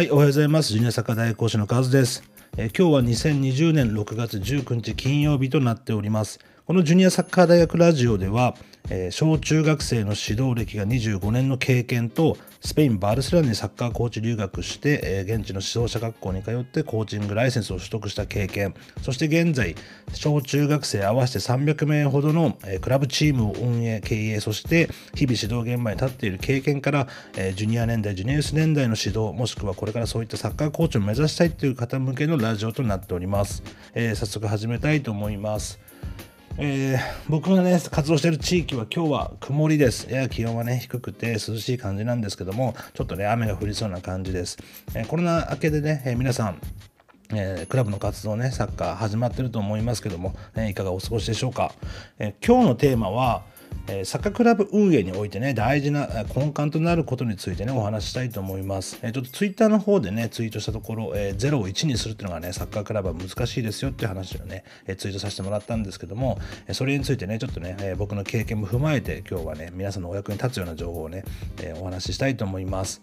はい、おはようございます。ジュニアサッカー大講師のカズです。え、今日は2020年6月19日金曜日となっております。このジュニアサッカー大学ラジオでは、えー、小中学生の指導歴が25年の経験とスペイン・バルセロナにサッカーコーチ留学して、えー、現地の指導者学校に通ってコーチングライセンスを取得した経験。そして現在小中学生合わせて300名ほどの、えー、クラブチームを運営経営そして日々指導現場に立っている経験から、え、ジュニア年代ジュニアス年代の指導もしくはこれからそういったサッカーコーチを目指したいという方向けのラジオとなっております、え早速始めたいと思います。えー、僕がね活動している地域は今日は曇りです。やや気温はね低くて涼しい感じなんですけどもちょっとね雨が降りそうな感じです、えー、コロナ明けでね、えー、皆さんえー、クラブの活動ねサッカー始まってると思いますけども、えいかがお過ごしでしょうか、え今日のテーマはえ、サッカークラブ運営においてね、大事な根幹となることについてね、お話したいと思います。え、ちょっとツイッターの方でね、ツイートしたところ、えー、0を1にするっていうのがね、サッカークラブは難しいですよっていう話をね、えツイートさせてもらったんですけども、えそれについてね、ちょっとね、え僕の経験も踏まえて、今日はね、皆さんのお役に立つような情報をね、えお話ししたいと思います。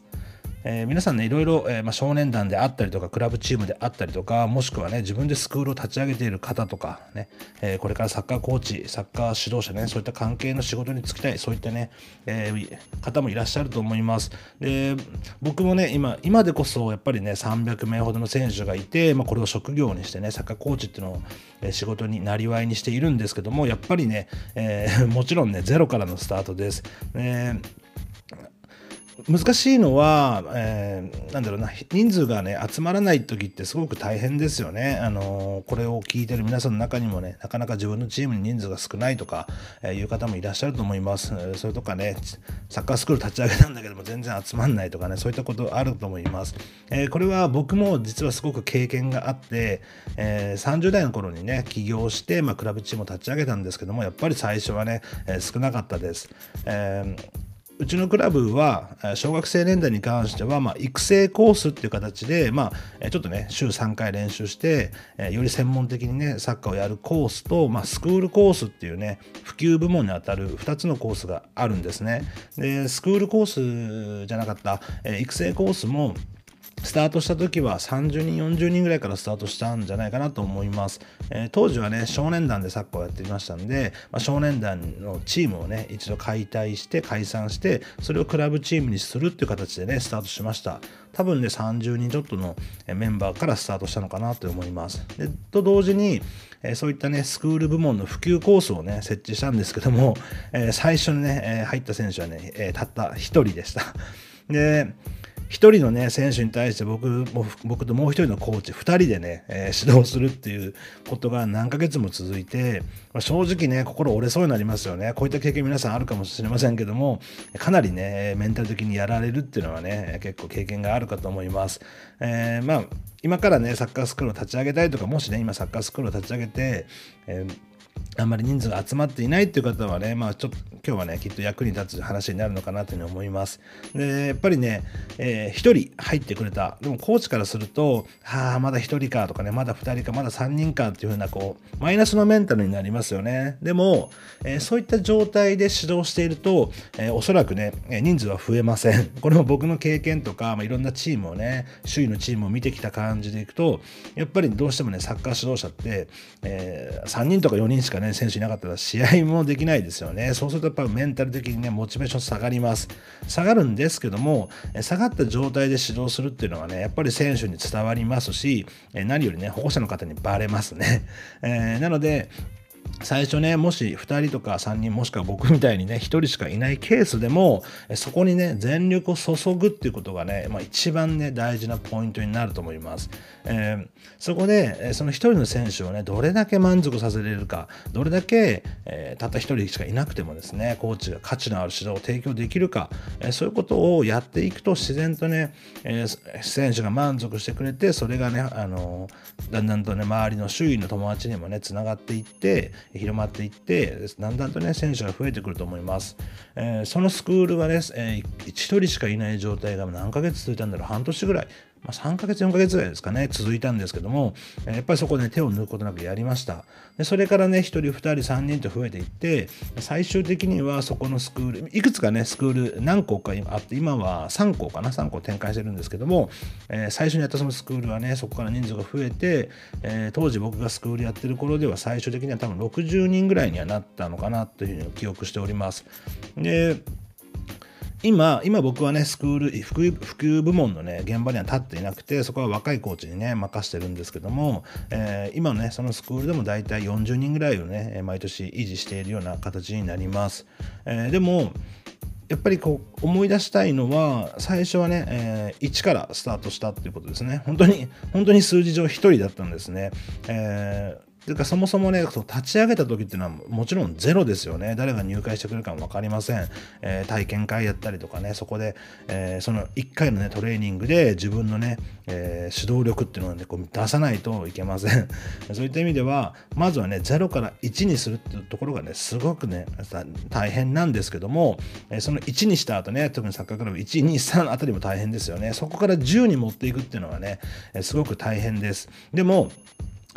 えー、皆さんねいろいろ、えー、まあ、少年団であったりとかクラブチームであったりとかもしくはね自分でスクールを立ち上げている方とかね、えー、これからサッカーコーチサッカー指導者ねそういった関係の仕事に就きたいそういったね、え方もいらっしゃると思います。で僕もね今今でこそやっぱりね300名ほどの選手がいて、まあ、これを職業にしてねサッカーコーチっていうのを、え仕事になりわいにしているんですけどもやっぱりね、え もちろんねゼロからのスタートです、えー難しいのは、えー、なんだろうな人数がね集まらない時ってすごく大変ですよね。あのこれを聞いてる皆さんの中にもねなかなか自分のチームに人数が少ないとか、え、いう方もいらっしゃると思います。それとかねサッカースクール立ち上げたんだけども全然集まんないとかねそういったことあると思います。えー、これは僕も実はすごく経験があって、え30代の頃にね起業して、まあ、クラブチームを立ち上げたんですけどもやっぱり最初はね、え少なかったです。えーうちのクラブは小学生年代に関しては、まあ、育成コースっていう形で、まあ、ちょっとね週3回練習してより専門的にねサッカーをやるコースと、まあ、スクールコースっていうね普及部門にあたる2つのコースがあるんですね。でスクールコースじゃなかった育成コースもスタートした時は30人40人ぐらいからスタートしたんじゃないかなと思います、えー、当時はね少年団でサッカーをやっていましたんで、まあ、少年団のチームをね一度解体して解散してそれをクラブチームにするっていう形でねスタートしました。多分ね30人ちょっとのメンバーからスタートしたのかなと思います。でと同時にえそういったねスクール部門の普及コースをね設置したんですけども、えー、最初にね、え、入った選手はね、え、たった1人でした。で1人のね選手に対して僕も僕ともう1人のコーチ2人でね、えー、指導するっていうことが何ヶ月も続いて、まあ、正直ね心折れそうになりますよね。こういった経験皆さんあるかもしれませんけどもかなりねメンタル的にやられるっていうのはね結構経験があるかと思います、えー、まあ今からねサッカースクールを立ち上げたいとかもしね今サッカースクールを立ち上げて、えーあんまり人数が集まっていないっていう方はね、まあちょっと今日はね、きっと役に立つ話になるのかなというふうに思います。で、やっぱりね、えー、1人入ってくれた。でもコーチからすると、はあ、まだ1人かとかね、まだ2人か、まだ3人かっていうふうな、こう、マイナスのメンタルになりますよね。でも、えー、そういった状態で指導していると、えー、おそらくね、人数は増えません。これも僕の経験とか、まあ、いろんなチームをね、周囲のチームを見てきた感じでいくと、やっぱりどうしてもね、サッカー指導者って、え、3人とか4人しかね、選手いなかったら試合もできないですよね。そうするとやっぱメンタル的にね、モチベーション下がります。下がるんですけども、下がった状態で指導するっていうのはね、やっぱり選手に伝わりますし、何よりね、保護者の方にバレますね。えー、なので、最初ね、もし2人とか3人、もしくは僕みたいにね、1人しかいないケースでも、そこにね、全力を注ぐっていうことがね、まあ、一番ね、大事なポイントになると思います。えー、そこで、その1人の選手をね、どれだけ満足させれるか、どれだけ、えー、たった1人しかいなくてもですね、コーチが価値のある指導を提供できるか、えー、そういうことをやっていくと、自然とね、え選手が満足してくれて、それがね、あのだんだんとね、周りの周囲の友達にもね、つながっていって、広まっていってだんだんとね選手が増えてくると思います、えー、そのスクールがね、えー、1人しかいない状態が何ヶ月続いたんだろう半年ぐらい。まあ、3ヶ月4ヶ月ぐらいですかね続いたんですけどもやっぱりそこで、ね、手を抜くことなくやりました。でそれからね1人2人3人と増えていって最終的にはそこのスクールいくつかねスクール何校かあって今は3校かな3校展開してるんですけども、えー、最初にやったそのスクールはねそこから人数が増えて、えー、当時僕がスクールやってる頃では最終的には多分60人ぐらいにはなったのかなというふうに記憶しております。で今、今僕はね、スクール、普及普及部門のね、現場には立っていなくて、そこは若いコーチにね、任してるんですけども、えー、今ね、そのスクールでも大体40人ぐらいをね、毎年維持しているような形になります。えー、でも、やっぱりこう思い出したいのは最初はね、えー、1からスタートしたっていうことですね本当に本当に数字上1人だったんですね、えーというかそもそもね立ち上げた時っていうのはもちろんゼロですよね。誰が入会してくれるかも分かりません、えー、体験会やったりとかねそこで、えー、その1回のねトレーニングで自分のね、えー、指導力っていうのを、ね、こう出さないといけません。そういった意味ではまずはね0から1にするっていうところがねすごくね大変なんですけども、えその1にした後ね特にサッカークラブ123あたりも大変ですよね。そこから10に持っていくっていうのはねすごく大変です。でも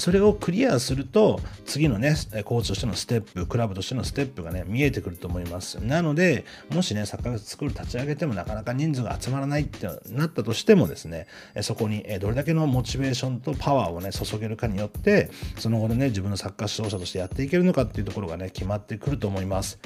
それをクリアすると次のねコーチとしてのステップクラブとしてのステップがね見えてくると思います。なのでもしねサッカースクール立ち上げてもなかなか人数が集まらないってなったとしてもですねそこにどれだけのモチベーションとパワーをね注げるかによってその後でね自分のサッカー指導者としてやっていけるのかっていうところがね決まってくると思います。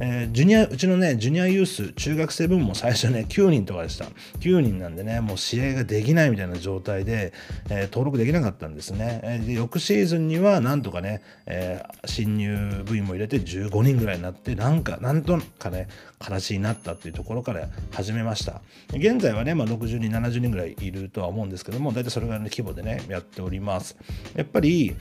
えー、ジュニアうちのねジュニアユース中学生分も最初ね9人とかでした。9人なんでねもう試合ができないみたいな状態で、えー、登録できなかったんですね、えー、で翌シーズンにはなんとかね、え新入部員も入れて15人ぐらいになってなんかなんとかね形になったっていうところから始めました。現在はね、まあ、60人70人ぐらいいるとは思うんですけども大体それぐらいの規模でねやっております。やっぱり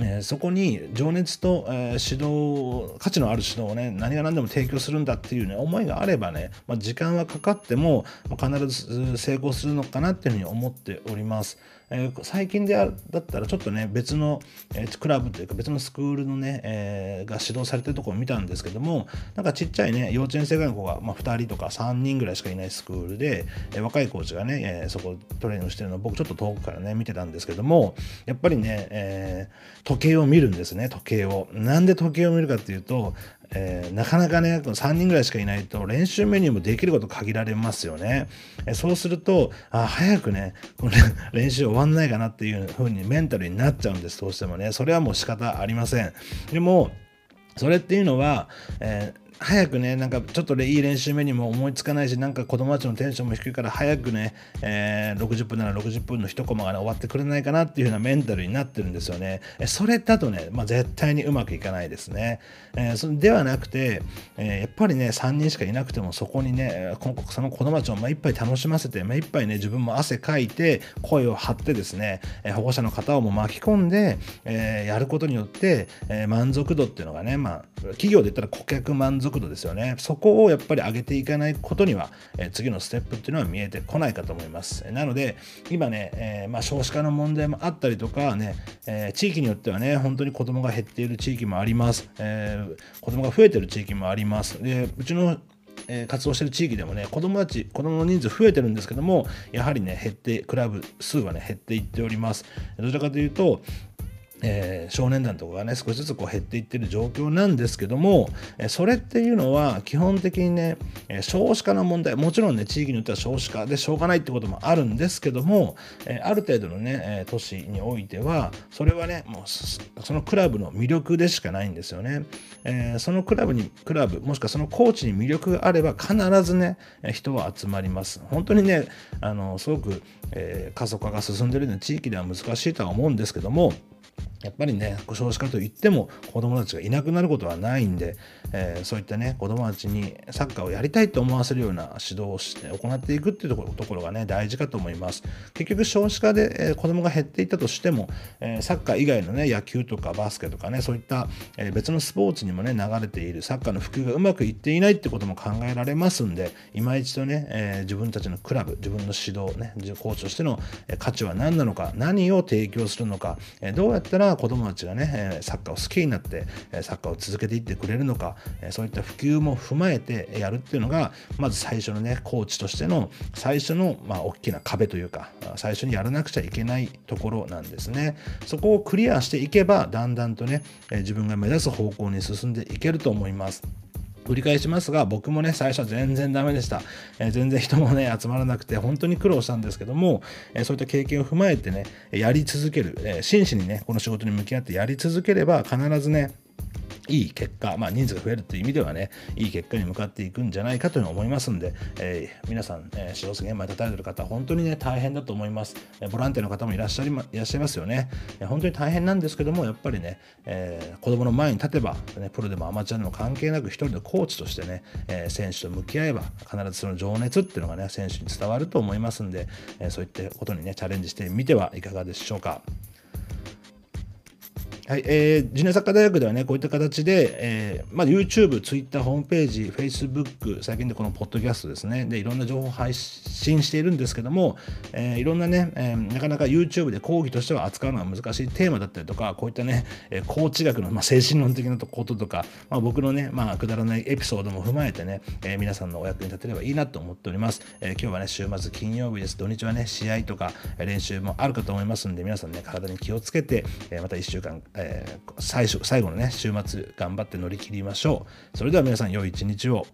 えー、そこに情熱と、えー、指導価値のある指導をね何が何でも提供するんだっていう、ね、思いがあればね、まあ、時間はかかっても、まあ、必ず成功するのかなっていうふうに思っております。えー、最近であだったらちょっとね別の、えー、クラブというか別のスクールのね、えー、が指導されてるところを見たんですけどもなんかちっちゃいね幼稚園生ぐらいの子が、まあ、2人とか3人ぐらいしかいないスクールで、えー、若いコーチがね、えー、そこトレーニングしてるのを僕ちょっと遠くからね見てたんですけどもやっぱりね、えー、時計を見るんですね時計を。なんで時計を見るかっていうとえー、なかなかね3人ぐらいしかいないと練習メニューもできること限られますよね、え、そうするとあ早くねこの 練習終わんないかなっていう風にメンタルになっちゃうんですどうしてもね。それはもう仕方ありません。でもそれっていうのは、えー早くね、なんかちょっといい練習目にも思いつかないし、なんか子供たちのテンションも低いから、早くね、えー、60分なら60分の一コマが、ね、終わってくれないかなっていう風なメンタルになってるんですよね。それだとね、まあ、絶対にうまくいかないですね。えー、そではなくて、えー、やっぱりね、3人しかいなくても、そこにね、その子供たちを目いっぱい楽しませて、目いっぱいね、自分も汗かいて、声を張ってですね、え保護者の方をも巻き込んで、えやることによって、え満足度っていうのがね、まあ、企業で言ったら顧客満足度ですよね。そこをやっぱり上げていかないことには、え次のステップっていうのは見えてこないかと思います。なので、今ね、えー、まあ、少子化の問題もあったりとかね、えー、地域によってはね、本当に子供が減っている地域もあります。えー、子供が増えてる地域もあります。で、うちのえ活動してる地域でもね子供たち子供の人数増えてるんですけどもやはりね減ってクラブ数はね減っていっておりますどちらかというとえー、少年団とかがね少しずつこう減っていってる状況なんですけども、え、それっていうのは基本的にね、え、少子化の問題もちろんね地域によっては少子化でしょうがないってこともあるんですけども、えある程度のね、え都市においてはそれはねもうそのクラブの魅力でしかないんですよね、えそのクラブにクラブもしくはそのコーチに魅力があれば必ずね人は集まります。本当にねあのすごく、え過疎化が進んでるような地域では難しいとは思うんですけどもやっぱりね少子化といっても子どもたちがいなくなることはないんで、えー、そういったね子どもたちにサッカーをやりたいと思わせるような指導をして行っていくっていうところところがね大事かと思います。結局少子化で、えー、子どもが減っていったとしても、えー、サッカー以外のね野球とかバスケとかねそういった、え別のスポーツにもね流れているサッカーの普及がうまくいっていないってことも考えられますんで今一度ね、え自分たちのクラブ自分の指導ねコーチとしての価値は何なのか何を提供するのか、えどうやってったら子供たちがね、サッカーを好きになってサッカーを続けていってくれるのかそういった普及も踏まえてやるっていうのがまず最初のねコーチとしての最初のまあ大きな壁というか最初にやらなくちゃいけないところなんですね。そこをクリアしていけばだんだんとね自分が目指す方向に進んでいけると思います。繰り返しますが僕もね最初は全然ダメでした、えー、全然人もね集まらなくて本当に苦労したんですけども、えー、そういった経験を踏まえてねやり続ける、えー、真摯にねこの仕事に向き合ってやり続ければ必ずねいい結果、まあ、人数が増えるという意味ではね、いい結果に向かっていくんじゃないかというの思いますんで、えー、皆さん、えー、指導現場に立たれている方、本当にね、大変だと思います。えー、ボランティアの方もいらっしゃい,、ま、いらっしゃいますよね、えー。本当に大変なんですけども、やっぱりね、えー、子供の前に立てば、ね、プロでもアマチュアでも関係なく、一人のコーチとしてね、えー、選手と向き合えば、必ずその情熱っていうのがね、選手に伝わると思いますんで、えー、そういったことにね、チャレンジしてみてはいかがでしょうか。はい、えー、ジュニアサッカー大学ではね、こういった形で、えー、まあ、YouTube、Twitter、ホームページ、Facebook、最近でこのポッドキャストですね、で、いろんな情報を配信しているんですけども、えー、いろんなね、えー、なかなか YouTube で講義としては扱うのが難しいテーマだったりとか、こういったね、えー、コーチ学の、まあ、精神論的なこととか、まあ、僕のね、まあ、くだらないエピソードも踏まえてね、えー、皆さんのお役に立てればいいなと思っております。えー、今日はね、週末金曜日です。土日はね、試合とか練習もあるかと思いますんで、皆さんね、体に気をつけて、えー、また1週間、えー最初最後のね週末頑張って乗り切りましょう。それでは皆さん良い一日を。